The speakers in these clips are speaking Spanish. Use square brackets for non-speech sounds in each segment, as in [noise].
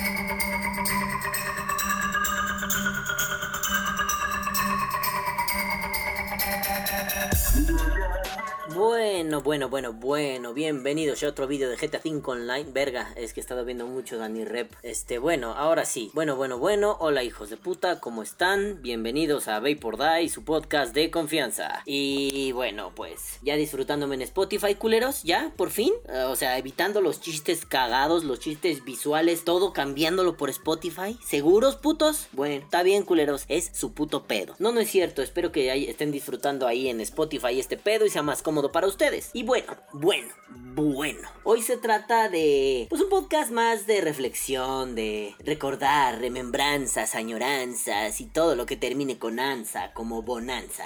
thank you Bueno, bueno, bueno, bueno, bienvenidos a otro vídeo de GTA 5 Online. Verga, es que he estado viendo mucho Danny Rep. Este, bueno, ahora sí. Bueno, bueno, bueno. Hola hijos de puta, ¿cómo están? Bienvenidos a Vapor Die, su podcast de confianza. Y bueno, pues ya disfrutándome en Spotify, culeros, ya, por fin. Eh, o sea, evitando los chistes cagados, los chistes visuales, todo cambiándolo por Spotify. ¿Seguros, putos? Bueno, está bien, culeros, es su puto pedo. No, no es cierto, espero que estén disfrutando ahí en Spotify este pedo y sea más cómodo para ustedes. Y bueno, bueno, bueno. Hoy se trata de pues un podcast más de reflexión, de recordar, remembranzas, añoranzas y todo lo que termine con ansa como bonanza.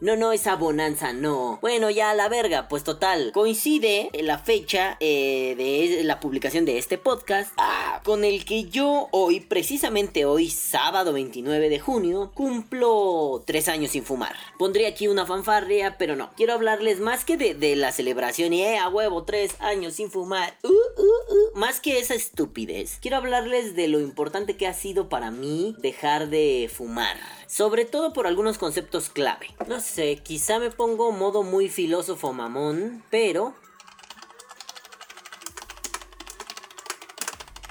No, no, esa bonanza no. Bueno, ya la verga, pues total. Coincide la fecha eh, de la publicación de este podcast ah, con el que yo hoy, precisamente hoy, sábado 29 de junio, cumplo tres años sin fumar. Pondría aquí una fanfarria, pero no. Quiero hablarles más que de, la celebración y, eh, a huevo, tres años sin fumar. Uh, uh, uh. Más que esa estupidez. Quiero hablarles de lo importante que ha sido para mí dejar de fumar sobre todo por algunos conceptos clave. No sé, quizá me pongo modo muy filósofo mamón, pero...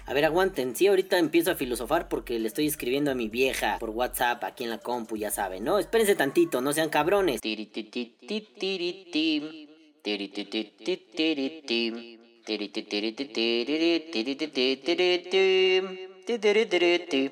A ver, aguanten, sí, ahorita empiezo a filosofar porque le estoy escribiendo a mi vieja por WhatsApp aquí en la compu, ya saben, ¿no? Espérense tantito, no sean cabrones.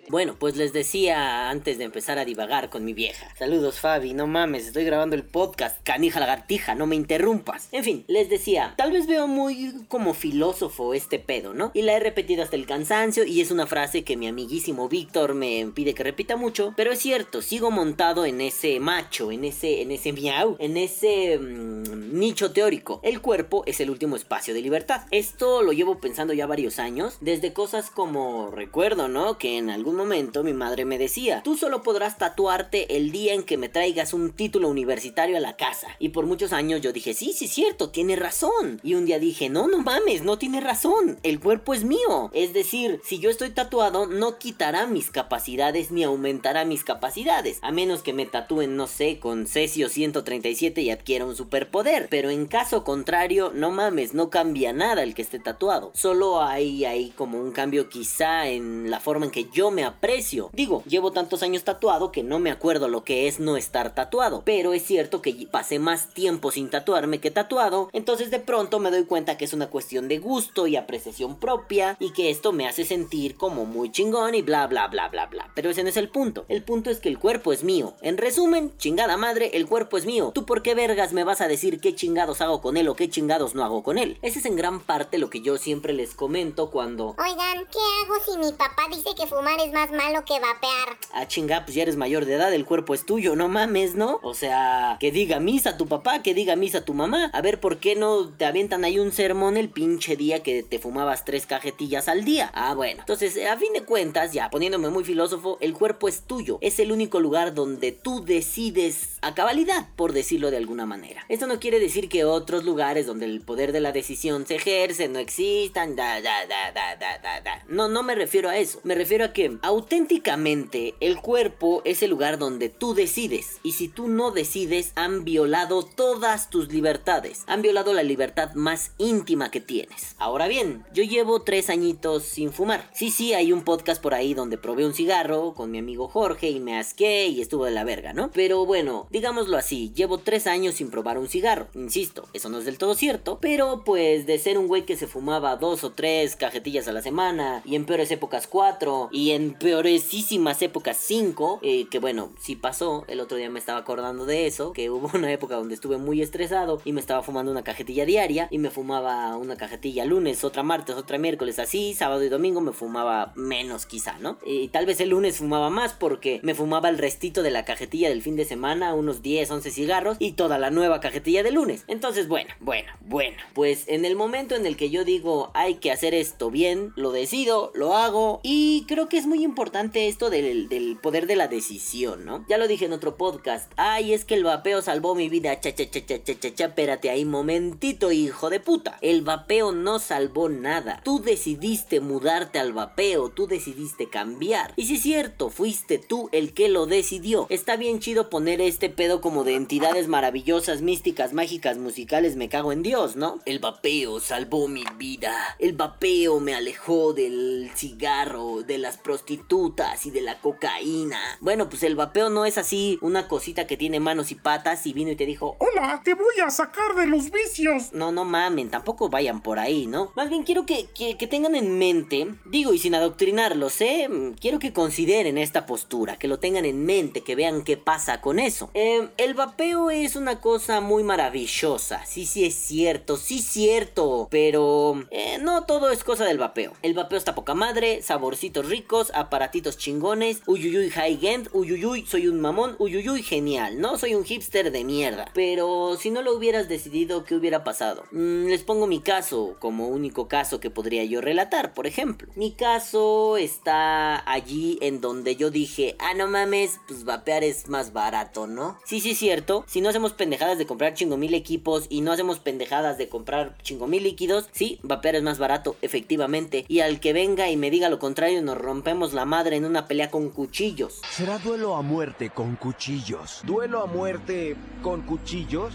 Bueno, pues les decía antes de empezar a divagar con mi vieja. Saludos Fabi, no mames, estoy grabando el podcast. Canija lagartija, no me interrumpas. En fin, les decía, tal vez veo muy como filósofo este pedo, ¿no? Y la he repetido hasta el cansancio y es una frase que mi amiguísimo Víctor me pide que repita mucho, pero es cierto, sigo montado en ese macho, en ese en ese miau, en ese mm, nicho teórico. El cuerpo es el último espacio de libertad. Esto lo llevo pensando ya varios años, desde cosas como recuerdo ¿no? Que en algún momento mi madre me decía, tú solo podrás tatuarte el día en que me traigas un título universitario a la casa. Y por muchos años yo dije, sí, sí cierto, tiene razón. Y un día dije, no, no mames, no tiene razón, el cuerpo es mío. Es decir, si yo estoy tatuado, no quitará mis capacidades ni aumentará mis capacidades. A menos que me tatúen, no sé, con Cesio 137 y adquiera un superpoder. Pero en caso contrario, no mames, no cambia nada el que esté tatuado. Solo hay ahí como un cambio quizá en la forma en que yo me aprecio. Digo, llevo tantos años tatuado que no me acuerdo lo que es no estar tatuado. Pero es cierto que pasé más tiempo sin tatuarme que tatuado. Entonces de pronto me doy cuenta que es una cuestión de gusto y apreciación propia. Y que esto me hace sentir como muy chingón y bla bla bla bla bla. Pero ese no es el punto. El punto es que el cuerpo es mío. En resumen, chingada madre, el cuerpo es mío. ¿Tú por qué vergas me vas a decir qué chingados hago con él o qué chingados no hago con él? Ese es en gran parte lo que yo siempre les comento cuando... Oigan, ¿qué hago si mi papá dice que fumar es más malo que vapear. Ah, chinga, pues ya eres mayor de edad, el cuerpo es tuyo, no mames, ¿no? O sea, que diga misa tu papá, que diga misa tu mamá. A ver, ¿por qué no te avientan ahí un sermón el pinche día que te fumabas tres cajetillas al día? Ah, bueno. Entonces, a fin de cuentas, ya poniéndome muy filósofo, el cuerpo es tuyo. Es el único lugar donde tú decides a cabalidad, por decirlo de alguna manera. Esto no quiere decir que otros lugares donde el poder de la decisión se ejerce no existan, da, da, da, da, da, da, da. No, no me refiero a eso. Me refiero a que auténticamente el cuerpo es el lugar donde tú decides. Y si tú no decides, han violado todas tus libertades. Han violado la libertad más íntima que tienes. Ahora bien, yo llevo tres añitos sin fumar. Sí, sí, hay un podcast por ahí donde probé un cigarro con mi amigo Jorge y me asqué y estuvo de la verga, ¿no? Pero bueno, digámoslo así, llevo tres años sin probar un cigarro. Insisto, eso no es del todo cierto. Pero pues de ser un güey que se fumaba dos o tres cajetillas a la semana y en peores épocas cuatro y en peoresísimas épocas 5, eh, que bueno, sí pasó, el otro día me estaba acordando de eso, que hubo una época donde estuve muy estresado y me estaba fumando una cajetilla diaria y me fumaba una cajetilla lunes, otra martes, otra miércoles, así, sábado y domingo me fumaba menos quizá, ¿no? Y tal vez el lunes fumaba más porque me fumaba el restito de la cajetilla del fin de semana, unos 10, 11 cigarros y toda la nueva cajetilla de lunes. Entonces, bueno, bueno, bueno, pues en el momento en el que yo digo hay que hacer esto bien, lo decido, lo hago y creo que es muy importante esto del, del poder de la decisión, ¿no? Ya lo dije en otro podcast. Ay, es que el vapeo salvó mi vida. Cha, cha, cha, cha, cha, cha, cha. Espérate ahí, momentito, hijo de puta. El vapeo no salvó nada. Tú decidiste mudarte al vapeo. Tú decidiste cambiar. Y si es cierto, fuiste tú el que lo decidió. Está bien chido poner este pedo como de entidades maravillosas, místicas, mágicas, musicales. Me cago en Dios, ¿no? El vapeo salvó mi vida. El vapeo me alejó del cigarro, de las prostitutas y de la cocaína. Bueno, pues el vapeo no es así una cosita que tiene manos y patas y vino y te dijo, Hola, te voy a sacar de los vicios. no, no mamen, tampoco vayan por ahí, ¿no? Más bien quiero que, que- que tengan en mente, digo y sin adoctrinarlos, ¿eh? Quiero que consideren esta postura, que lo tengan en mente, que vean qué pasa con eso. Eh, el vapeo es una cosa muy maravillosa, sí, sí es cierto, sí cierto, pero eh, no todo es cosa del vapeo. El vapeo está poca madre, saborcitos ricos, aparatitos chingones, uyuyuy high end, uyuyuy soy un mamón, uyuyuy genial, ¿no? Soy un hipster de mierda. Pero si no lo hubieras decidido, ¿qué hubiera pasado? Mm, les pongo mi caso como único caso que podría yo relatar, por ejemplo. Mi caso está allí en donde yo dije, ah, no mames, pues vapear es más barato, ¿no? Sí, sí, es cierto. Si no hacemos pendejadas de comprar chingo mil equipos y no hacemos pendejadas de comprar chingo mil líquidos, sí, vapear es más barato, efectivamente. Y al que venga y me diga lo contrario, nos rompemos la madre en una pelea con cuchillos. Será duelo a muerte con cuchillos. ¿Duelo a muerte con cuchillos?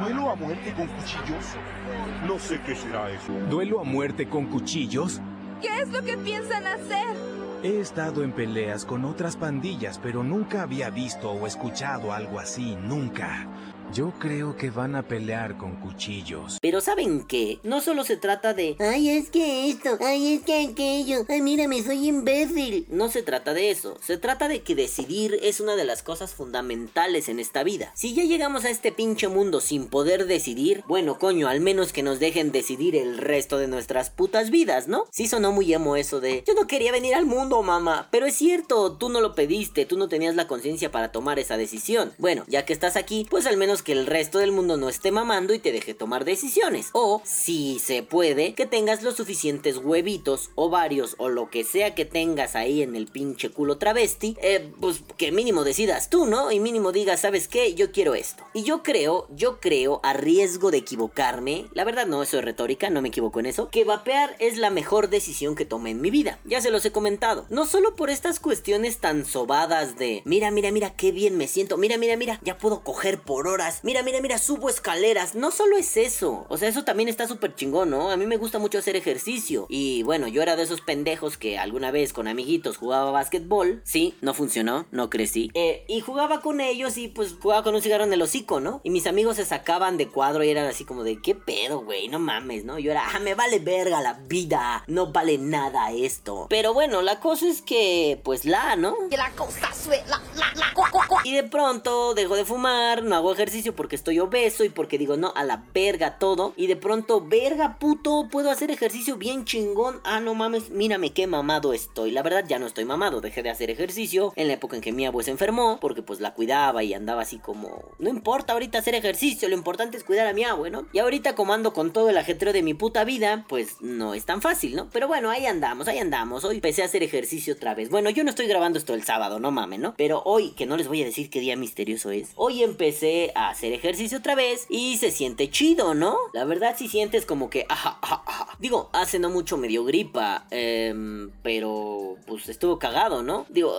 ¿Duelo a muerte con cuchillos? No sé qué será eso. ¿Duelo a muerte con cuchillos? ¿Qué es lo que piensan hacer? He estado en peleas con otras pandillas, pero nunca había visto o escuchado algo así, nunca. Yo creo que van a pelear con cuchillos. Pero ¿saben qué? No solo se trata de... Ay, es que esto, ay, es que aquello, ay, mírame, soy imbécil. No se trata de eso, se trata de que decidir es una de las cosas fundamentales en esta vida. Si ya llegamos a este pinche mundo sin poder decidir, bueno, coño, al menos que nos dejen decidir el resto de nuestras putas vidas, ¿no? Sí sonó muy emo eso de... Yo no quería venir al mundo, mamá. Pero es cierto, tú no lo pediste, tú no tenías la conciencia para tomar esa decisión. Bueno, ya que estás aquí, pues al menos que el resto del mundo no esté mamando y te deje tomar decisiones. O, si se puede, que tengas los suficientes huevitos, ovarios o lo que sea que tengas ahí en el pinche culo travesti, eh, pues que mínimo decidas tú, ¿no? Y mínimo digas, ¿sabes qué? Yo quiero esto. Y yo creo, yo creo, a riesgo de equivocarme, la verdad no, eso es retórica, no me equivoco en eso, que vapear es la mejor decisión que tomé en mi vida. Ya se los he comentado. No solo por estas cuestiones tan sobadas de, mira, mira, mira, qué bien me siento, mira, mira, mira, ya puedo coger por mira, mira, mira, subo escaleras. No solo es eso, o sea, eso también está súper chingón, ¿no? A mí me gusta mucho hacer ejercicio. Y bueno, yo era de esos pendejos que alguna vez con amiguitos jugaba básquetbol. Sí, no funcionó, no crecí. Eh, y jugaba con ellos y pues jugaba con un cigarro en el hocico, ¿no? Y mis amigos se sacaban de cuadro y eran así como de, ¿qué pedo, güey? No mames, ¿no? Yo era, ah, me vale verga la vida, no vale nada esto. Pero bueno, la cosa es que, pues la, ¿no? Que la cosa suena, la, la, cua, cua, cua. Y de pronto dejo de fumar, no hago ejercicio porque estoy obeso y porque digo no a la verga todo. Y de pronto, verga puto, puedo hacer ejercicio bien chingón. Ah, no mames, mírame qué mamado estoy. La verdad ya no estoy mamado, dejé de hacer ejercicio en la época en que mi abuelo se enfermó porque pues la cuidaba y andaba así como... No importa ahorita hacer ejercicio, lo importante es cuidar a mi abuelo, ¿no? Y ahorita como ando con todo el ajetreo de mi puta vida, pues no es tan fácil, ¿no? Pero bueno, ahí andamos, ahí andamos. Hoy empecé a hacer ejercicio otra vez. Bueno, yo no estoy grabando esto el sábado, no mames, ¿no? Pero hoy, que no les voy a decir qué día misterioso es, hoy empecé a hacer ejercicio otra vez y se siente chido, ¿no? La verdad sí sientes como que... Ajá, ajá, ajá. Digo, hace no mucho me dio gripa, em, pero pues estuvo cagado, ¿no? Digo,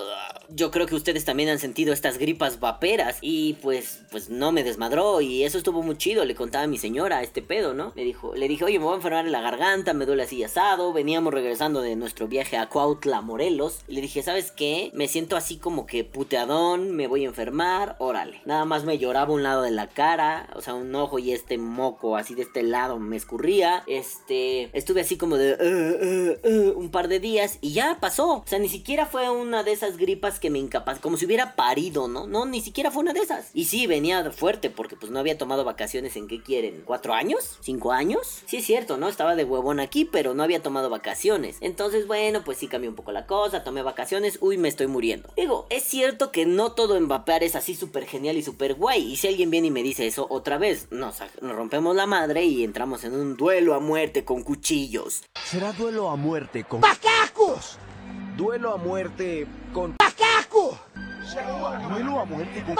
yo creo que ustedes también han sentido estas gripas vaperas y pues, pues no me desmadró y eso estuvo muy chido. Le contaba a mi señora este pedo, ¿no? Le dijo, le dije, oye, me voy a enfermar en la garganta, me duele así asado. Veníamos regresando de nuestro viaje a Cuautla, Morelos. Y le dije, ¿sabes qué? Me siento así como que puteadón, me voy a enfermar, órale. Nada más me lloraba un lado de la cara, o sea, un ojo y este moco así de este lado me escurría. Este, estuve así como de "Uh, uh, uh", un par de días y ya pasó. O sea, ni siquiera fue una de esas gripas que me incapaz, como si hubiera parido, ¿no? No, ni siquiera fue una de esas. Y sí, venía fuerte porque pues no había tomado vacaciones en qué quieren, ¿cuatro años? ¿Cinco años? Sí es cierto, ¿no? Estaba de huevón aquí, pero no había tomado vacaciones. Entonces, bueno, pues sí cambió un poco la cosa, tomé vacaciones, uy, me estoy muriendo. Digo, es cierto que no todo en vapear es así súper genial y súper guay. Y si alguien alguien viene y me dice eso otra vez, nos, nos rompemos la madre y entramos en un duelo a muerte con cuchillos. Será duelo a muerte con... ¡Pacacos! Duelo a muerte con... ¡Pacaco! Duelo a muerte con...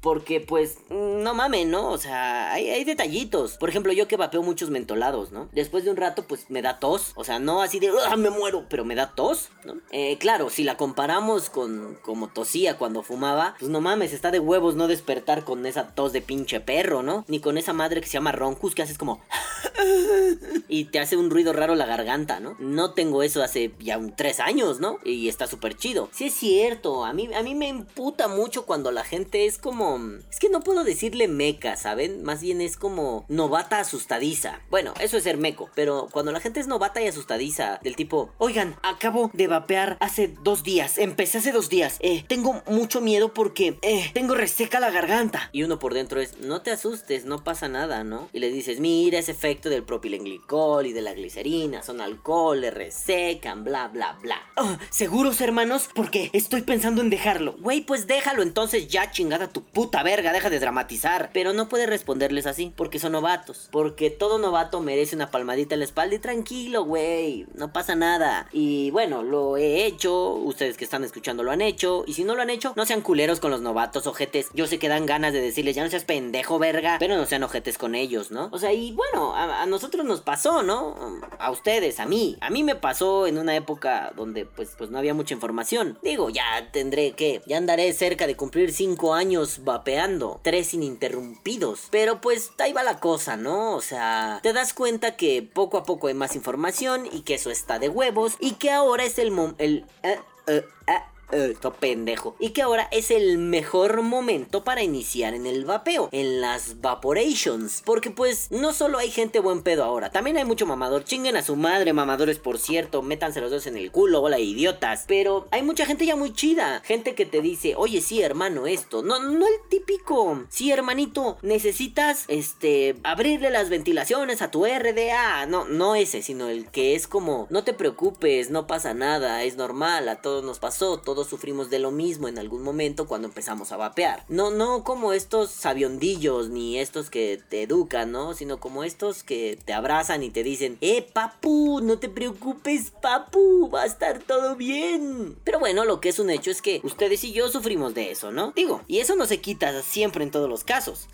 Porque, pues, no mames, ¿no? O sea, hay, hay detallitos. Por ejemplo, yo que vapeo muchos mentolados, ¿no? Después de un rato, pues me da tos. O sea, no así de, ¡ah, me muero! Pero me da tos, ¿no? Eh, claro, si la comparamos con como tosía cuando fumaba, pues no mames, está de huevos no despertar con esa tos de pinche perro, ¿no? Ni con esa madre que se llama roncus que haces como. [laughs] y te hace un ruido raro la garganta, ¿no? No tengo eso hace ya un tres años, ¿no? Y está súper chido. Sí es cierto, a mí, a mí me imputa mucho cuando la gente es como... Es que no puedo decirle meca, ¿saben? Más bien es como novata asustadiza. Bueno, eso es ser meco, pero cuando la gente es novata y asustadiza, del tipo, oigan, acabo de vapear hace dos días, empecé hace dos días, eh, tengo mucho miedo porque, eh, tengo reseca la garganta. Y uno por dentro es, no te asustes, no pasa nada, ¿no? Y le dices, mira ese efecto del propilenglicol y de la glicerina, son alcohol, le resecan, bla, bla, bla. "Ah, ¿Seguros, hermanos? Porque estoy pensando en dejarlo. Güey, pues déjalo entonces ya, chingada tu puta verga, deja de dramatizar. Pero no puede responderles así, porque son novatos. Porque todo novato merece una palmadita en la espalda y tranquilo, güey, no pasa nada. Y bueno, lo he hecho, ustedes que están escuchando lo han hecho. Y si no lo han hecho, no sean culeros con los novatos, ojetes. Yo sé que dan ganas de decirles, ya no seas pendejo, verga, pero no sean ojetes con ellos, ¿no? O sea, y bueno, a, a nosotros nos pasó, ¿no? A ustedes, a mí. A mí me pasó en una época donde pues, pues no había mucha información. Digo, ya tendré que, ya andaré cerca de cumplir 5 años vapeando, tres ininterrumpidos. Pero pues ahí va la cosa, ¿no? O sea, te das cuenta que poco a poco hay más información y que eso está de huevos y que ahora es el mom el eh, eh, eh, esto pendejo. Y que ahora es el mejor momento para iniciar en el vapeo, en las vaporations. Porque pues no solo hay gente buen pedo ahora, también hay mucho mamador. Chinguen a su madre, mamadores por cierto, métanse los dos en el culo, hola idiotas. Pero hay mucha gente ya muy chida. Gente que te dice, oye sí hermano, esto. No, no el típico. Sí hermanito, necesitas este abrirle las ventilaciones a tu RDA. No, no ese, sino el que es como, no te preocupes, no pasa nada, es normal, a todos nos pasó, todos sufrimos de lo mismo en algún momento cuando empezamos a vapear. No, no como estos sabiondillos ni estos que te educan, ¿no? Sino como estos que te abrazan y te dicen, eh, papu, no te preocupes, papu, va a estar todo bien. Pero bueno, lo que es un hecho es que ustedes y yo sufrimos de eso, ¿no? Digo, y eso no se quita siempre en todos los casos.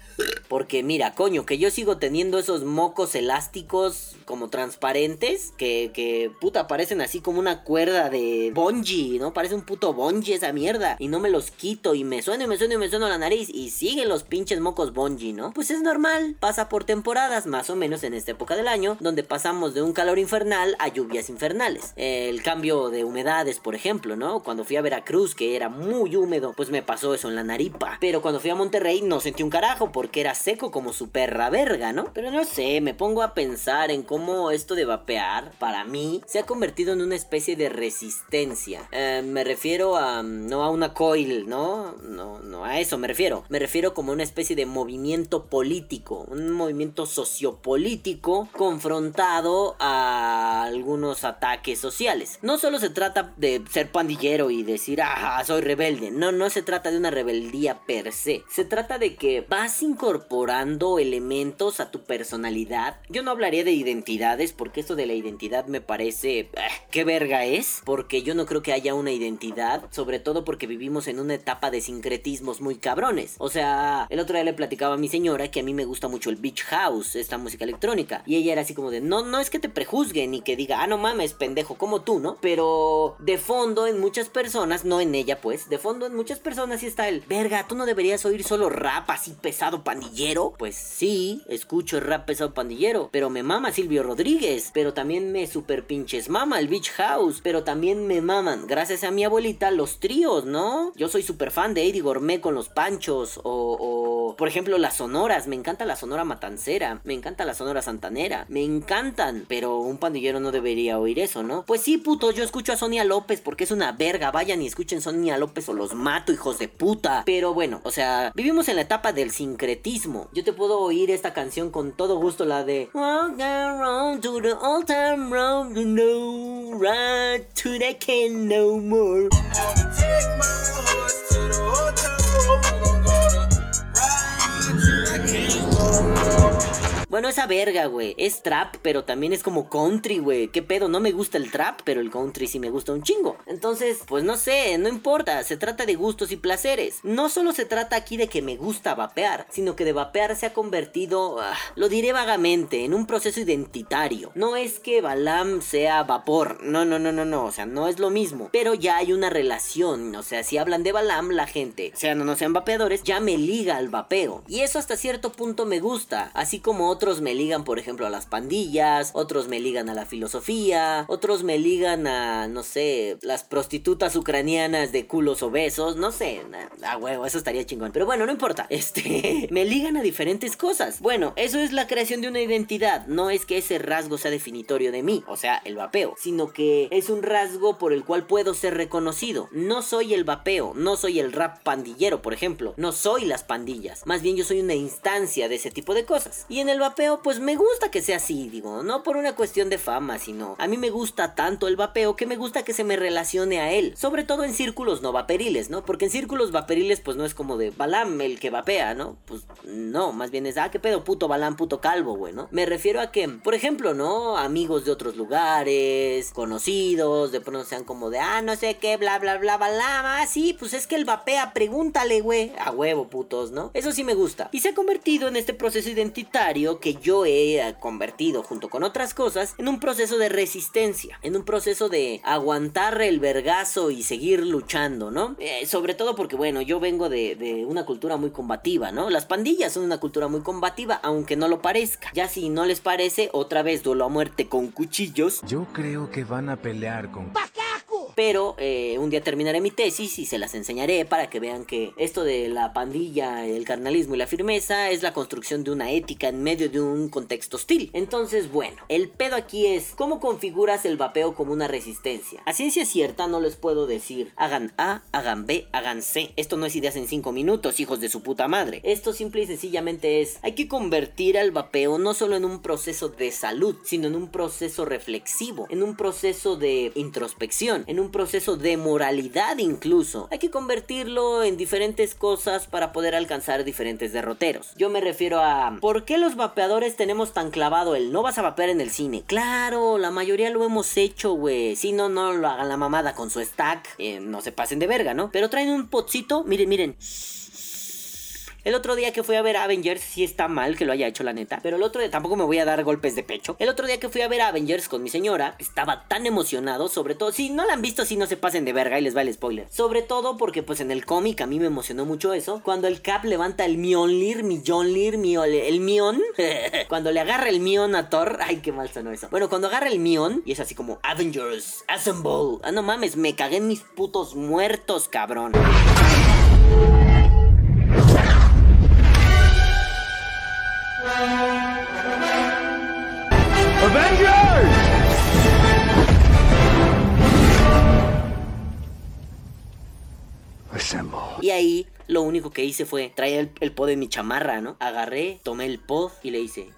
Porque mira, coño, que yo sigo teniendo esos mocos elásticos como transparentes que, que puta, parecen así como una cuerda de bungee, ¿no? Parece un puto bungee esa mierda. Y no me los quito y me suena y me suena y me suena la nariz y siguen los pinches mocos bungee, ¿no? Pues es normal, pasa por temporadas, más o menos en esta época del año, donde pasamos de un calor infernal a lluvias infernales. El cambio de humedades, por ejemplo, ¿no? Cuando fui a Veracruz, que era muy húmedo, pues me pasó eso en la naripa. Pero cuando fui a Monterrey no sentí un carajo porque era seco como su perra verga, ¿no? Pero no sé, me pongo a pensar en cómo esto de vapear, para mí, se ha convertido en una especie de resistencia. Eh, me refiero a, no a una coil, ¿no? No, no a eso me refiero. Me refiero como una especie de movimiento político, un movimiento sociopolítico confrontado a algunos ataques sociales. No solo se trata de ser pandillero y decir, ah, soy rebelde. No, no se trata de una rebeldía per se. Se trata de que vas incorporando elementos a tu personalidad. Yo no hablaría de identidades porque esto de la identidad me parece... eh, ¿Qué verga es? Porque yo no creo que haya una identidad, sobre todo porque vivimos en una etapa de sincretismos muy cabrones. O sea, el otro día le platicaba a mi señora que a mí me gusta mucho el Beach House, esta música electrónica. Y ella era así como de, no, no es que te prejuzguen y que diga, ah, no mames, pendejo, como tú, ¿no? Pero de fondo en muchas personas, no en ella pues, de fondo en muchas personas sí está el, verga, tú no deberías oír solo rap así pesado pandillero. Pues sí, escucho rap pesado pandillero, pero me mama Silvio Rodríguez, pero también me super pinches mama el Beach House, pero también me maman, gracias a mi abuelita, los tríos, ¿no? Yo soy super fan de Eddie Gourmet con los panchos, o, o, por ejemplo las sonoras, me encanta la sonora matancera, me encanta la sonora santanera, me encantan, pero un pandillero no debería oír eso, ¿no? Pues sí, puto, yo escucho a Sonia López porque es una verga, vayan y escuchen Sonia López o los mato, hijos de puta. Pero bueno, o sea, vivimos en la etapa del sincretismo. Yo te puedo oír esta canción con todo gusto, la de Walk around to the old time road, know, right to the can no more. Bueno, esa verga, güey. Es trap, pero también es como country, güey. ¿Qué pedo? No me gusta el trap, pero el country sí me gusta un chingo. Entonces, pues no sé, no importa. Se trata de gustos y placeres. No solo se trata aquí de que me gusta vapear, sino que de vapear se ha convertido, ah, lo diré vagamente, en un proceso identitario. No es que Balam sea vapor. No, no, no, no, no. O sea, no es lo mismo. Pero ya hay una relación. O sea, si hablan de Balam, la gente, sean o no sean vapeadores, ya me liga al vapeo. Y eso hasta cierto punto me gusta. Así como otros me ligan, por ejemplo, a las pandillas, otros me ligan a la filosofía, otros me ligan a, no sé, las prostitutas ucranianas de culos obesos, no sé, a huevo, eso estaría chingón. Pero bueno, no importa, [laughs] este, me ligan a diferentes cosas. Bueno, eso es la creación de una identidad, no es que ese rasgo sea definitorio de mí, o sea, el vapeo, sino que es un rasgo por el cual puedo ser reconocido. No soy el vapeo, no soy el rap pandillero, por ejemplo, no soy las pandillas, más bien yo soy una instancia de ese tipo de cosas. Y en el vapeo, pues me gusta que sea así, digo, no por una cuestión de fama, sino a mí me gusta tanto el vapeo que me gusta que se me relacione a él, sobre todo en círculos no vaperiles, ¿no? Porque en círculos vaperiles, pues no es como de Balam el que vapea, ¿no? Pues no, más bien es, ah, qué pedo, puto Balam, puto calvo, güey, ¿no? Me refiero a que, por ejemplo, ¿no? Amigos de otros lugares, conocidos, de pronto sean como de, ah, no sé qué, bla, bla, bla, Balam, ah, sí, pues es que el vapea, pregúntale, güey, a huevo, putos, ¿no? Eso sí me gusta. Y se ha convertido en este proceso identitario que yo he eh, convertido, junto con otras cosas, en un proceso de resistencia, en un proceso de aguantar el vergazo y seguir luchando, ¿no? Eh, sobre todo porque, bueno, yo vengo de, de una cultura muy combativa, ¿no? Las pandillas son una cultura muy combativa, aunque no lo parezca. Ya si no les parece, otra vez duelo a muerte con cuchillos. Yo creo que van a pelear con... Pero eh, un día terminaré mi tesis y se las enseñaré para que vean que esto de la pandilla, el carnalismo y la firmeza es la construcción de una ética en medio de un contexto hostil. Entonces, bueno, el pedo aquí es cómo configuras el vapeo como una resistencia. A ciencia cierta no les puedo decir hagan A, hagan B, hagan C. Esto no es ideas en 5 minutos, hijos de su puta madre. Esto simple y sencillamente es hay que convertir al vapeo no solo en un proceso de salud, sino en un proceso reflexivo, en un proceso de introspección, en un proceso de moralidad incluso. Hay que convertirlo en diferentes cosas para poder alcanzar diferentes derroteros. Yo me refiero a ¿por qué los vapeadores tenemos tan clavado el no vas a vapear en el cine? Claro, la mayoría lo hemos hecho, güey. Si no, no lo hagan la mamada con su stack. Eh, no se pasen de verga, ¿no? Pero traen un potcito, miren, miren. El otro día que fui a ver Avengers, sí está mal que lo haya hecho la neta. Pero el otro día tampoco me voy a dar golpes de pecho. El otro día que fui a ver Avengers con mi señora, estaba tan emocionado, sobre todo, si no la han visto, si no se pasen de verga y les va el spoiler. Sobre todo porque pues en el cómic a mí me emocionó mucho eso. Cuando el Cap levanta el Mjolnir, mi Mjolnir, mi el Mion. [laughs] cuando le agarra el Mion a Thor. Ay, qué mal sonó eso. Bueno, cuando agarra el Mion y es así como Avengers, Assemble. Ah, no mames, me cagué en mis putos muertos, cabrón. Y ahí lo único que hice fue traer el, el de mi chamarra, ¿no? Agarré, tomé el pod y le hice.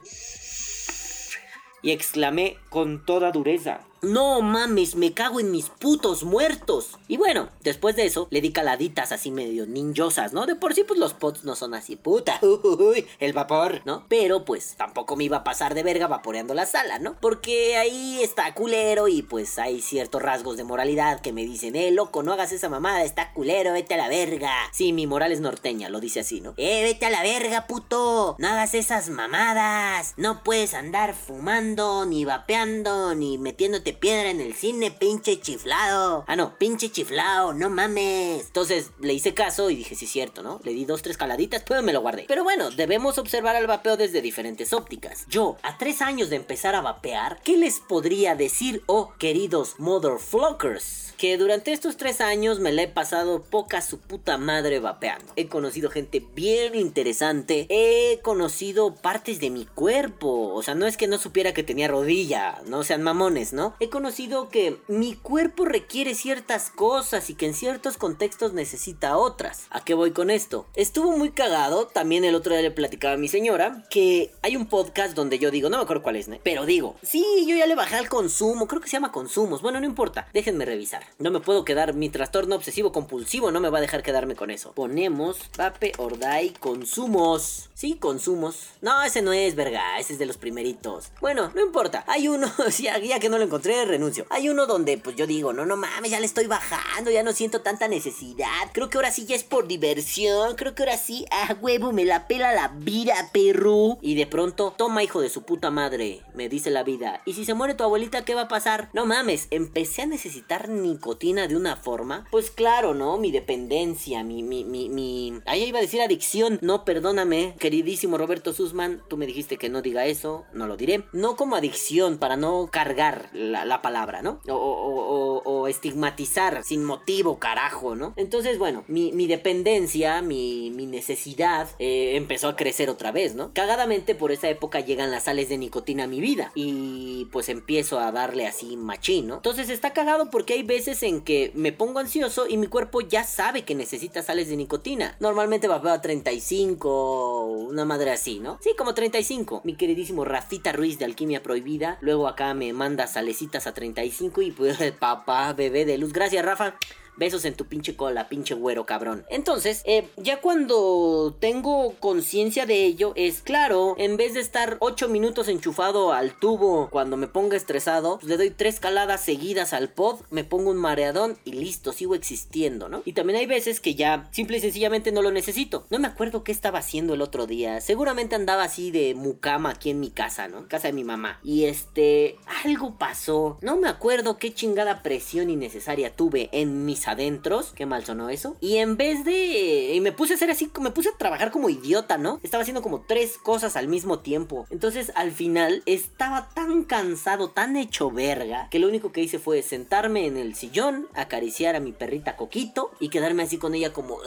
Y exclamé con toda dureza. No mames, me cago en mis putos muertos. Y bueno, después de eso, le di caladitas así medio ninjosas, ¿no? De por sí, pues los pots no son así, puta. [laughs] Uy, el vapor, ¿no? Pero pues tampoco me iba a pasar de verga vaporeando la sala, ¿no? Porque ahí está culero y pues hay ciertos rasgos de moralidad que me dicen, eh, loco, no hagas esa mamada, está culero, vete a la verga. Sí, mi moral es norteña, lo dice así, ¿no? Eh, vete a la verga, puto. No hagas esas mamadas. No puedes andar fumando, ni vapeando, ni metiéndote piedra en el cine, pinche chiflado. Ah, no, pinche chiflado, no mames. Entonces le hice caso y dije, sí, cierto, ¿no? Le di dos, tres caladitas, pero me lo guardé. Pero bueno, debemos observar al vapeo desde diferentes ópticas. Yo, a tres años de empezar a vapear, ¿qué les podría decir, oh, queridos motherflockers? que durante estos tres años me la he pasado poca su puta madre vapeando. He conocido gente bien interesante, he conocido partes de mi cuerpo, o sea, no es que no supiera que tenía rodilla, no sean mamones, ¿no? He conocido que mi cuerpo requiere ciertas cosas y que en ciertos contextos necesita otras. ¿A qué voy con esto? Estuvo muy cagado, también el otro día le platicaba a mi señora, que hay un podcast donde yo digo, no me acuerdo cuál es, ¿no? pero digo, sí, yo ya le bajé al consumo, creo que se llama consumos, bueno, no importa, déjenme revisar. No me puedo quedar, mi trastorno obsesivo compulsivo no me va a dejar quedarme con eso. Ponemos Pape Orday consumos. Sí, consumos. No, ese no es, verga, ese es de los primeritos. Bueno, no importa, hay uno, [laughs] ya, ya que no lo encontré, renuncio. Hay uno donde pues yo digo, no, no mames, ya le estoy bajando, ya no siento tanta necesidad. Creo que ahora sí ya es por diversión, creo que ahora sí, ah, huevo, me la pela la vida, perro. Y de pronto, toma hijo de su puta madre, me dice la vida. ¿Y si se muere tu abuelita, qué va a pasar? No mames, empecé a necesitar nicotina de una forma. Pues claro, ¿no? Mi dependencia, mi, mi, mi, mi... Ahí iba a decir adicción. No, perdóname, queridísimo Roberto Sussman, tú me dijiste que no diga eso, no lo diré. No como adicción, para no cargar la, palabra, ¿no? O, estigmatizar sin motivo, carajo, ¿no? Entonces, bueno, mi, dependencia, mi, necesidad eh, empezó a crecer otra vez, ¿no? Cagadamente por esa época llegan las sales de nicotina a mi vida y pues empiezo a darle así machín, ¿no? Entonces está cagado porque hay veces en que me pongo ansioso y mi cuerpo ya sabe que necesita sales de nicotina. Normalmente va a 35, una madre así, ¿no? Sí, como 35. Mi queridísimo Rafita Ruiz de Alquimia Prohibida. Luego acá me manda salecitas a 35 y pues [laughs] papá, bebé de luz. Gracias, Rafa. Besos en tu pinche cola, pinche güero cabrón. Entonces, eh, ya cuando tengo conciencia de ello, es claro, en vez de estar 8 minutos enchufado al tubo cuando me ponga estresado, pues le doy tres caladas seguidas al pod, me pongo un mareadón y listo, sigo existiendo, ¿no? Y también hay veces que ya simple y sencillamente no lo necesito. No me acuerdo qué estaba haciendo el otro día. Seguramente andaba así de mucama aquí en mi casa, ¿no? Casa de mi mamá. Y este, algo pasó. No me acuerdo qué chingada presión innecesaria tuve en mis adentros. Qué mal sonó eso. Y en vez de. Y me puse a hacer así, me puse a trabajar como idiota, ¿no? Estaba haciendo como tres cosas al mismo tiempo. Entonces al final estaba tan cansado, tan hecho verga, que lo único que hice fue sentarme en el sillón, acariciar a mi perrita Coquito y quedarme así con ella como.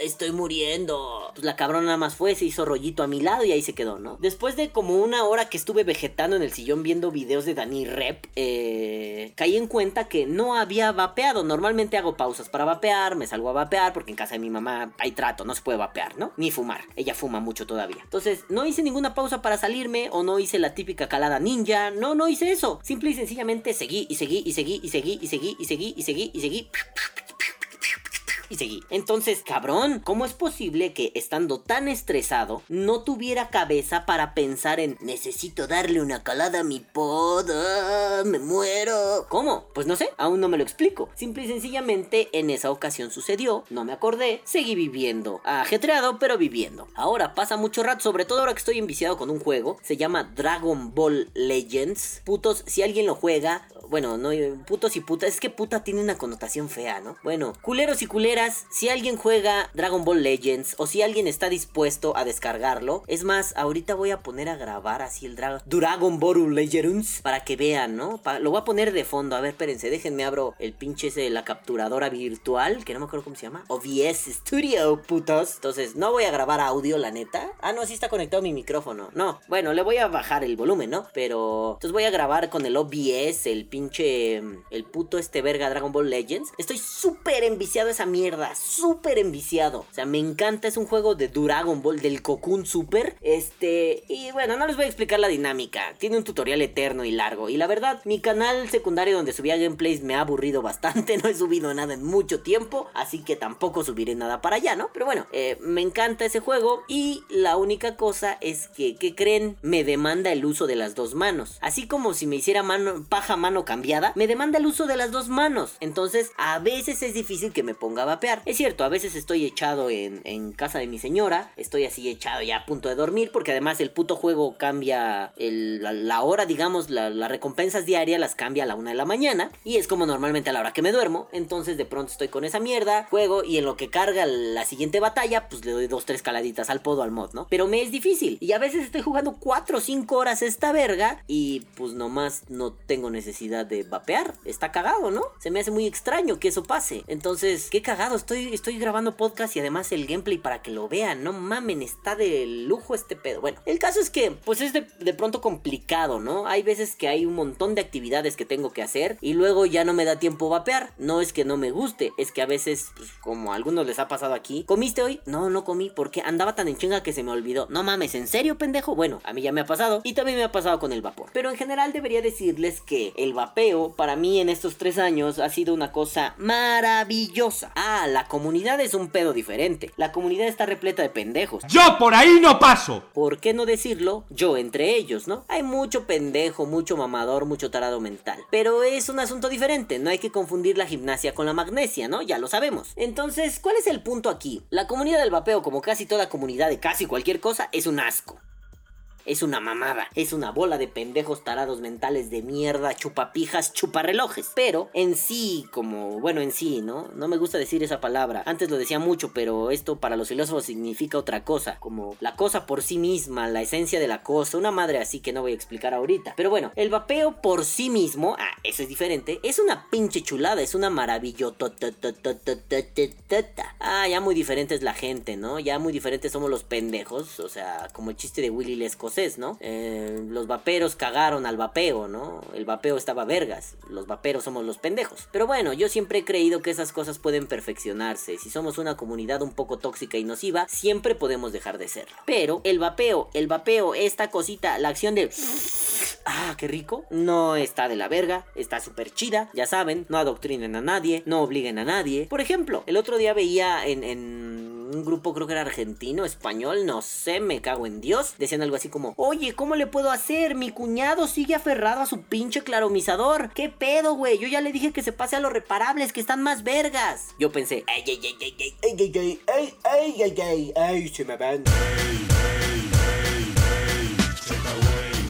Estoy muriendo. Pues la cabrona nada más fue, se hizo rollito a mi lado y ahí se quedó, ¿no? Después de como una hora que estuve vegetando en el sillón viendo videos de Dani Rep, eh, caí en cuenta que no había vapeado. Normalmente hago pausas para vapear, me salgo a vapear, porque en casa de mi mamá hay trato, no se puede vapear, ¿no? Ni fumar, ella fuma mucho todavía. Entonces, no hice ninguna pausa para salirme, o no hice la típica calada ninja, no, no hice eso. Simple y sencillamente seguí y seguí y seguí y seguí y seguí y seguí y seguí y seguí. Y seguí. Entonces, cabrón, ¿cómo es posible que estando tan estresado no tuviera cabeza para pensar en necesito darle una calada a mi poda, me muero? ¿Cómo? Pues no sé, aún no me lo explico. Simple y sencillamente en esa ocasión sucedió, no me acordé, seguí viviendo. Ajetreado, pero viviendo. Ahora pasa mucho rato, sobre todo ahora que estoy enviciado con un juego, se llama Dragon Ball Legends. Putos, si alguien lo juega, bueno, no, putos y putas, es que puta tiene una connotación fea, ¿no? Bueno, culeros y si alguien juega Dragon Ball Legends o si alguien está dispuesto a descargarlo, es más, ahorita voy a poner a grabar así el Dragon Ball Legends para que vean, ¿no? lo voy a poner de fondo, a ver, espérense, déjenme abro el pinche ese la capturadora virtual, que no me acuerdo cómo se llama. OBS Studio, putos. Entonces, no voy a grabar audio, la neta. Ah, no, sí está conectado mi micrófono. No, bueno, le voy a bajar el volumen, ¿no? Pero, entonces voy a grabar con el OBS, el pinche. El puto este verga Dragon Ball Legends. Estoy súper enviciado a esa mierda. Súper enviciado. O sea, me encanta. Es un juego de Dragon Ball, del Cocoon Super. Este. Y bueno, no les voy a explicar la dinámica. Tiene un tutorial eterno y largo. Y la verdad, mi canal secundario donde subía gameplays me ha aburrido bastante. [laughs] No he subido nada en mucho tiempo. Así que tampoco subiré nada para allá, ¿no? Pero bueno, eh, me encanta ese juego. Y la única cosa es que, ¿qué creen? Me demanda el uso de las dos manos. Así como si me hiciera mano, paja mano cambiada, me demanda el uso de las dos manos. Entonces, a veces es difícil que me ponga Es cierto, a veces estoy echado en, casa de mi señora, estoy así echado ya a punto de dormir, porque además el puto juego cambia la, hora, digamos, las recompensas diarias las cambia a la una de la mañana. Y es como normalmente a la hora que me duermo. Entonces, de pronto estoy con esa mierda, juego y en lo que carga la siguiente batalla, pues le doy dos, tres caladitas al podo al mod, ¿no? Pero me es difícil. Y a veces estoy jugando 4 o 5 horas esta verga y pues nomás no tengo necesidad de vapear. Está cagado, ¿no? Se me hace muy extraño que eso pase. Entonces, qué cagado Estoy, estoy grabando podcast y además el gameplay para que lo vean. No mamen, está de lujo este pedo. Bueno, el caso es que, pues es de, de pronto complicado, ¿no? Hay veces que hay un montón de actividades que tengo que hacer y luego ya no me da tiempo vapear. No es que no me guste, es que a veces, pues, como a algunos les ha pasado aquí, ¿comiste hoy? No, no comí porque andaba tan en chinga que se me olvidó. No mames, ¿en serio, pendejo? Bueno, a mí ya me ha pasado y también me ha pasado con el vapor. Pero en general debería decirles que el vapeo para mí en estos tres años ha sido una cosa maravillosa. Ah, la comunidad es un pedo diferente. La comunidad está repleta de pendejos. Yo por ahí no paso. ¿Por qué no decirlo? Yo entre ellos, ¿no? Hay mucho pendejo, mucho mamador, mucho tarado mental. Pero es un asunto diferente, no hay que confundir la gimnasia con la magnesia, ¿no? Ya lo sabemos. Entonces, ¿cuál es el punto aquí? La comunidad del vapeo, como casi toda comunidad de casi cualquier cosa, es un asco. Es una mamada, es una bola de pendejos tarados mentales de mierda, chupapijas, chuparrelojes. Pero en sí, como, bueno, en sí, ¿no? No me gusta decir esa palabra. Antes lo decía mucho, pero esto para los filósofos significa otra cosa. Como la cosa por sí misma, la esencia de la cosa, una madre así que no voy a explicar ahorita. Pero bueno, el vapeo por sí mismo, ah, eso es diferente, es una pinche chulada, es una maravillota. Ah, ya muy diferente es la gente, ¿no? Ya muy diferentes somos los pendejos, o sea, como el chiste de Willy Lescos ¿no? Eh, los vaperos cagaron al vapeo, ¿no? El vapeo estaba vergas, los vaperos somos los pendejos. Pero bueno, yo siempre he creído que esas cosas pueden perfeccionarse. Si somos una comunidad un poco tóxica y nociva, siempre podemos dejar de serlo. Pero el vapeo, el vapeo, esta cosita, la acción de... Ah, qué rico. No está de la verga, está súper chida. Ya saben, no adoctrinen a nadie, no obliguen a nadie. Por ejemplo, el otro día veía en, en un grupo creo que era argentino, español, no sé, me cago en Dios. Decían algo así como, oye, ¿cómo le puedo hacer? Mi cuñado sigue aferrado a su pinche claromizador. ¿Qué pedo, güey? Yo ya le dije que se pase a los reparables, que están más vergas. Yo pensé, ay, ay, ay, ay, ay, ay, ay, ay, ay, ay, ay, ay, se me van.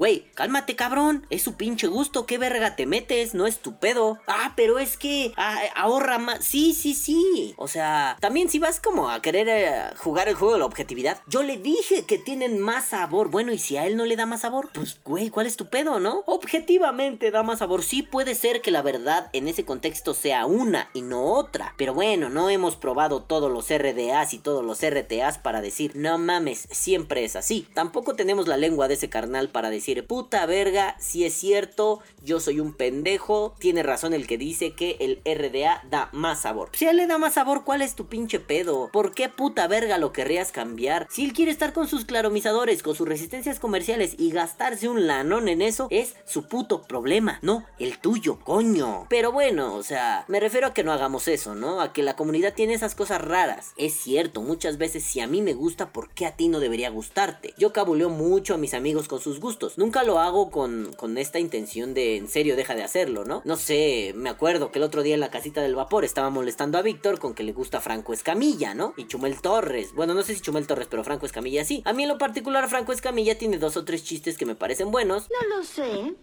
Güey, cálmate, cabrón. Es su pinche gusto. ¿Qué verga te metes? No es tu pedo. Ah, pero es que ah, ahorra más. Sí, sí, sí. O sea, también si vas como a querer eh, jugar el juego de la objetividad, yo le dije que tienen más sabor. Bueno, y si a él no le da más sabor, pues, güey, ¿cuál es tu pedo, no? Objetivamente da más sabor. Sí puede ser que la verdad en ese contexto sea una y no otra. Pero bueno, no hemos probado todos los RDAs y todos los RTAs para decir, no mames, siempre es así. Tampoco tenemos la lengua de ese carnal para decir, puta verga, si es cierto, yo soy un pendejo, tiene razón el que dice que el RDA da más sabor. Si él le da más sabor, ¿cuál es tu pinche pedo? ¿Por qué puta verga lo querrías cambiar? Si él quiere estar con sus claromizadores, con sus resistencias comerciales y gastarse un lanón en eso, es su puto problema, no el tuyo, coño. Pero bueno, o sea, me refiero a que no hagamos eso, ¿no? A que la comunidad tiene esas cosas raras. Es cierto, muchas veces si a mí me gusta, ¿por qué a ti no debería gustarte? Yo cabuleo mucho a mis amigos con sus gustos. Nunca lo hago con, con esta intención de en serio deja de hacerlo, ¿no? No sé, me acuerdo que el otro día en la casita del vapor estaba molestando a Víctor con que le gusta Franco Escamilla, ¿no? Y Chumel Torres. Bueno, no sé si Chumel Torres, pero Franco Escamilla sí. A mí en lo particular Franco Escamilla tiene dos o tres chistes que me parecen buenos. No lo sé.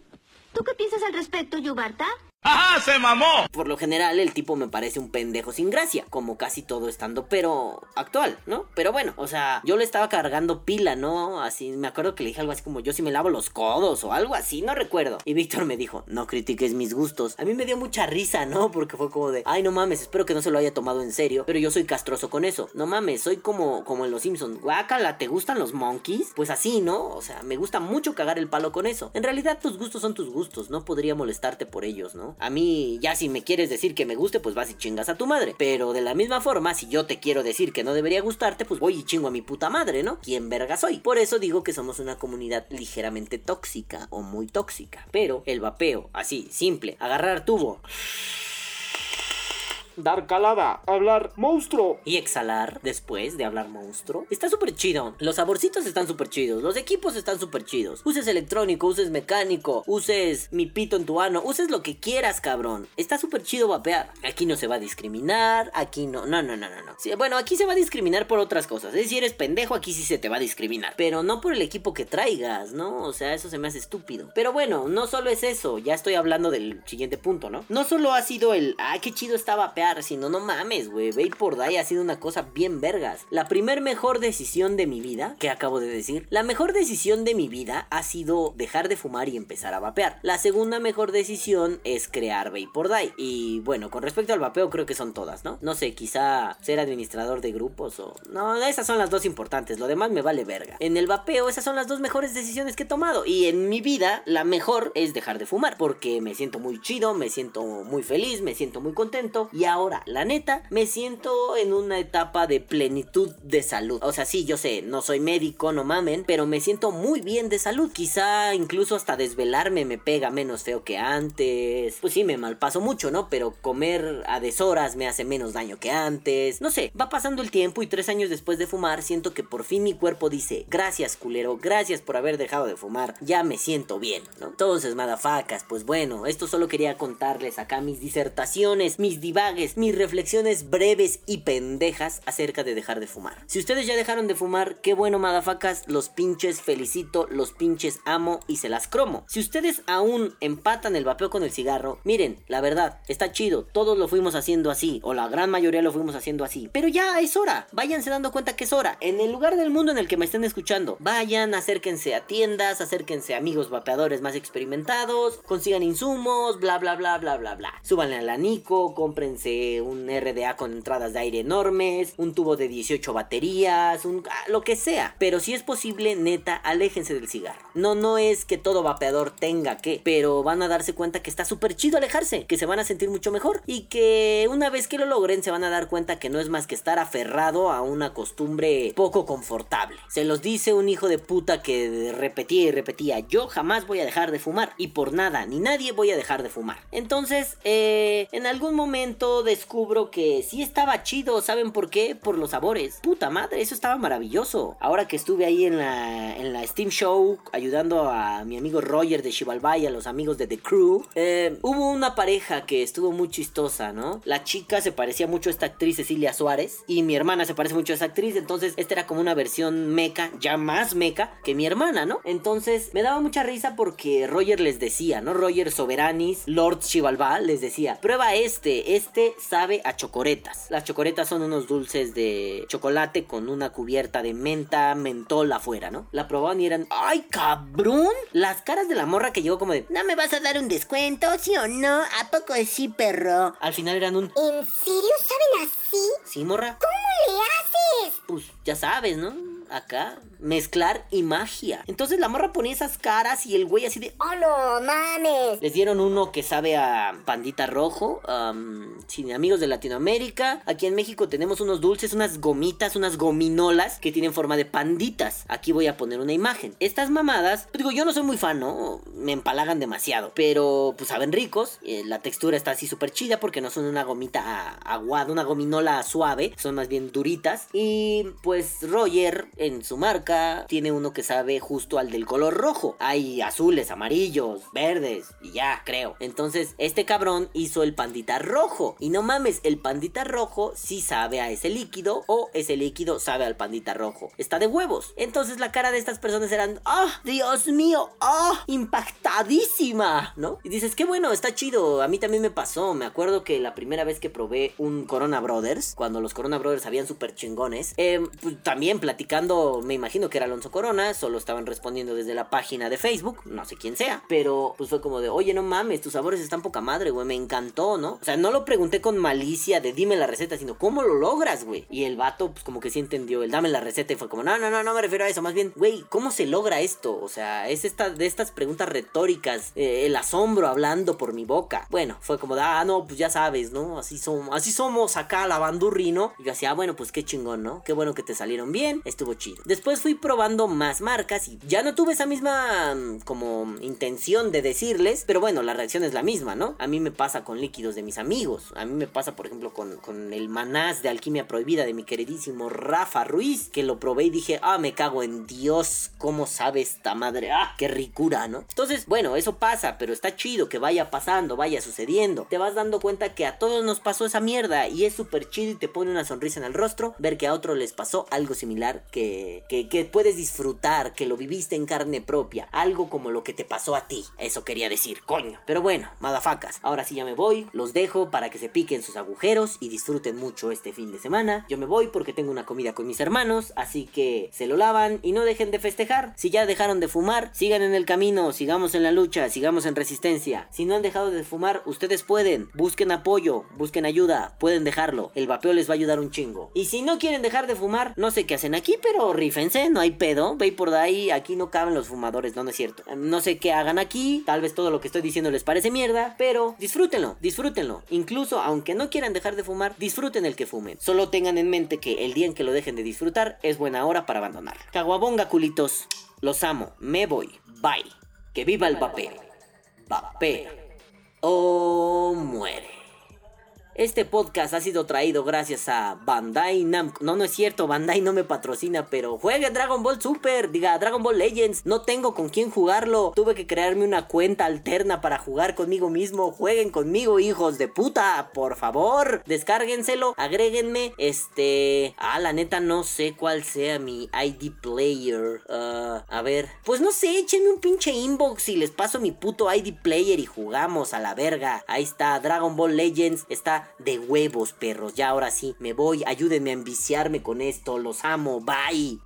¿Tú qué piensas al respecto, Yubarta? ¡Ajá, se mamó! Por lo general, el tipo me parece un pendejo sin gracia, como casi todo estando, pero actual, ¿no? Pero bueno, o sea, yo le estaba cargando pila, ¿no? Así, me acuerdo que le dije algo así como yo si me lavo los codos o algo así, no recuerdo. Y Víctor me dijo, no critiques mis gustos. A mí me dio mucha risa, ¿no? Porque fue como de, ay, no mames, espero que no se lo haya tomado en serio, pero yo soy castroso con eso. No mames, soy como, como en Los Simpsons. Guácala, ¿te gustan los monkeys? Pues así, ¿no? O sea, me gusta mucho cagar el palo con eso. En realidad, tus gustos son tus gustos, no podría molestarte por ellos, ¿no? A mí, ya si me quieres decir que me guste, pues vas y chingas a tu madre. Pero de la misma forma, si yo te quiero decir que no debería gustarte, pues voy y chingo a mi puta madre, ¿no? ¿Quién verga soy? Por eso digo que somos una comunidad ligeramente tóxica o muy tóxica. Pero el vapeo, así, simple, agarrar tubo dar calada, hablar monstruo. y exhalar después de hablar monstruo. Está súper chido. Los saborcitos están súper chidos. Los equipos están súper chidos. Uses electrónico, uses mecánico, uses mi pito en tu ano, uses lo que quieras, cabrón. Está súper chido vapear. Aquí no se va a discriminar. Aquí no. No, no, no, no, no. Bueno, aquí se va a discriminar por otras cosas. Es si eres pendejo, aquí sí se te va a discriminar. Pero no por el equipo que traigas, ¿no? O sea, eso se me hace estúpido. Pero bueno, no solo es eso. Ya estoy hablando del siguiente punto, ¿no? No solo ha sido el. Ah, qué chido está vapear si no, no mames, güey. Vapor Day ha sido una cosa bien vergas. La primer mejor decisión de mi vida, que acabo de decir, la mejor decisión de mi vida ha sido dejar de fumar y empezar a vapear. La segunda mejor decisión es crear Vapor Day. Y bueno, con respecto al vapeo, creo que son todas, ¿no? No sé, quizá ser administrador de grupos o. No, esas son las dos importantes. Lo demás me vale verga. En el vapeo, esas son las dos mejores decisiones que he tomado. Y en mi vida, la mejor es dejar de fumar. Porque me siento muy chido, me siento muy feliz, me siento muy contento. Y ahora, la neta, me siento en una etapa de plenitud de salud. O sea, sí, yo sé, no soy médico, no mamen, pero me siento muy bien de salud. Quizá incluso hasta desvelarme me pega menos feo que antes. Pues sí, me malpaso mucho, ¿no? Pero comer a deshoras me hace menos daño que antes. No sé, va pasando el tiempo y tres años después de fumar siento que por fin mi cuerpo dice, gracias culero, gracias por haber dejado de fumar, ya me siento bien, ¿no? Entonces, madafacas, pues bueno, esto solo quería contarles acá mis disertaciones, mis divagues, mis reflexiones breves y pendejas acerca de dejar de fumar. Si ustedes ya dejaron de fumar, qué bueno, madafacas, los pinches felicito, los pinches amo y se las cromo. Si ustedes aún empatan el vapeo con el cigarro, miren, la verdad, está chido, todos lo fuimos haciendo así, o la gran mayoría lo fuimos haciendo así, pero ya es hora, váyanse dando cuenta que es hora, en el lugar del mundo en el que me estén escuchando, vayan, acérquense a tiendas, acérquense a amigos vapeadores más experimentados, consigan insumos, bla bla bla bla bla bla. Súbanle a la Nico, un RDA con entradas de aire enormes, un tubo de 18 baterías, un ah, lo que sea, pero si es posible, neta, aléjense del cigarro. No no es que todo vapeador tenga que, pero van a darse cuenta que está súper chido alejarse, que se van a sentir mucho mejor y que una vez que lo logren se van a dar cuenta que no es más que estar aferrado a una costumbre poco confortable. Se los dice un hijo de puta que repetía y repetía, yo jamás voy a dejar de fumar y por nada ni nadie voy a dejar de fumar. Entonces, eh, en algún momento descubro que sí estaba chido, ¿saben por qué? Por los sabores. Puta madre, eso estaba maravilloso. Ahora que estuve ahí en la, en la Steam Show ayudando a mi amigo Roger de Chivalbay, a los amigos de The Crew, eh, hubo una pareja que estuvo muy chistosa, ¿no? La chica se parecía mucho a esta actriz Cecilia Suárez y mi hermana se parece mucho a esa actriz, entonces esta era como una versión meca, ya más meca que mi hermana, ¿no? Entonces me daba mucha risa porque Roger les decía, ¿no? Roger Soberanis, Lord Chivalba les decía, prueba este, este sabe a chocoretas. Las chocoretas son unos dulces de chocolate con una cubierta de menta, mentol afuera, ¿no? La probaban y eran, ¡ay, cabrón! Las caras de la morra que llegó como de, ¿no me vas a dar un descuento, sí o no? ¿A poco sí, perro? Al final eran un, ¿En serio saben así? ¿sí, morra? ¿Cómo le haces? Pues ya sabes, ¿no? Acá, mezclar y magia. Entonces la morra ponía esas caras y el güey así de, ¡Oh, no mames! Les dieron uno que sabe a pandita rojo. sin amigos de Latinoamérica. Aquí en México tenemos unos dulces, unas gomitas, unas gominolas que tienen forma de panditas. Aquí voy a poner una imagen. Estas mamadas, pues digo, yo no soy muy fan, ¿no? Me empalagan demasiado. Pero pues saben ricos. eh, la textura está así súper chida porque no son una gomita aguada, una gominola suave. Son más bien duritas. Y pues Roger en su marca tiene uno que sabe justo al del color rojo. Hay azules, amarillos, verdes y ya, creo. Entonces, este cabrón hizo el pandita rojo. Y no mames, el pandita rojo sí sabe a ese líquido o ese líquido sabe al pandita rojo. Está de huevos. Entonces la cara de estas personas eran, ¡ah, Dios mío! ¡ah, impactadísima! ¿No? Y dices, qué bueno, está chido. A mí también me pasó. Me acuerdo que la primera vez que probé un Corona Brothers, cuando los Corona Brothers habían súper chingones, eh, pues, también platicando, me imagino que era Alonso Corona, solo estaban respondiendo desde la página de Facebook, no sé quién sea, pero pues fue como de, oye, no mames, tus sabores están poca madre, güey, me encantó, ¿no? O sea, no lo pregunté con malicia de dime la receta, sino cómo lo logras, güey. Y el vato, pues como que sí entendió el dame la receta y fue como, no, no, no, no me refiero a eso, más bien, güey, ¿cómo se logra esto? O sea, es esta, de estas preguntas retóricas, eh, el asombro hablando por mi boca. Bueno, fue como de, ah, no, pues ya sabes, ¿no? Así somos, así somos acá la bandurrino. Y yo decía, ah, bueno, pues qué chingón, ¿no? Qué bueno que te salieron bien, estuvo chido. Después fui probando más marcas y ya no tuve esa misma mm, como intención de decirles, pero bueno, la reacción es la misma, ¿no? A mí me pasa con líquidos de mis amigos, a mí me pasa, por ejemplo, con, con el manás de alquimia prohibida de mi queridísimo Rafa Ruiz, que lo probé y dije, ah, me cago en Dios, ¿cómo sabe esta madre? Ah, qué ricura, ¿no? Entonces, bueno, eso pasa, pero está chido que vaya pasando, vaya sucediendo. Te vas dando cuenta que a todos nos pasó esa mierda y es súper chido y te pone una sonrisa en el rostro ver que a otros les pasó algo similar que que, puedes disfrutar, que lo viviste en carne propia, algo como lo que te pasó a ti. Eso quería decir, coño. Pero bueno, madafacas, ahora sí ya me voy, los dejo para que se piquen sus agujeros y disfruten mucho este fin de semana. Yo me voy porque tengo una comida con mis hermanos, así que se lo lavan y no dejen de festejar. Si ya dejaron de fumar, sigan en el camino, sigamos en la lucha, sigamos en resistencia. Si no han dejado de fumar, ustedes pueden. Busquen apoyo, busquen ayuda, pueden dejarlo. El vapeo les va a ayudar un chingo. Y si no quieren dejar de fumar, no sé qué hacen aquí, pero rífense, no hay pedo. Ve por ahí, aquí no caben los fumadores, no, es cierto. No sé qué hagan aquí, tal vez todo lo que estoy diciendo les parece mierda, pero disfrútenlo, disfrútenlo. Incluso aunque no quieran dejar de fumar, disfruten el que fumen. Solo tengan en mente que el día en que lo dejen de disfrutar es buena hora para abandonar. Caguabonga, culitos. Los amo. Me voy. Bye. Que viva el vapeo. Vapeo. O muere. Este podcast ha sido traído gracias a Bandai Namco. No, no es cierto, Bandai no me patrocina, pero juegue Dragon Ball Super, diga Dragon Ball Legends. No tengo con quién jugarlo. Tuve que crearme una cuenta alterna para jugar conmigo mismo. Jueguen conmigo, hijos de puta, por favor. Descárguenselo, agréguenme. Este. Ah, la neta no sé cuál sea mi ID player. Ah, a ver. Pues no sé, échenme un pinche inbox y les paso mi puto ID player y jugamos a la verga. Ahí está, Dragon Ball Legends. Está de huevos, perros. Ya ahora sí, me voy, ayúdenme a enviciarme con esto, los amo, bye.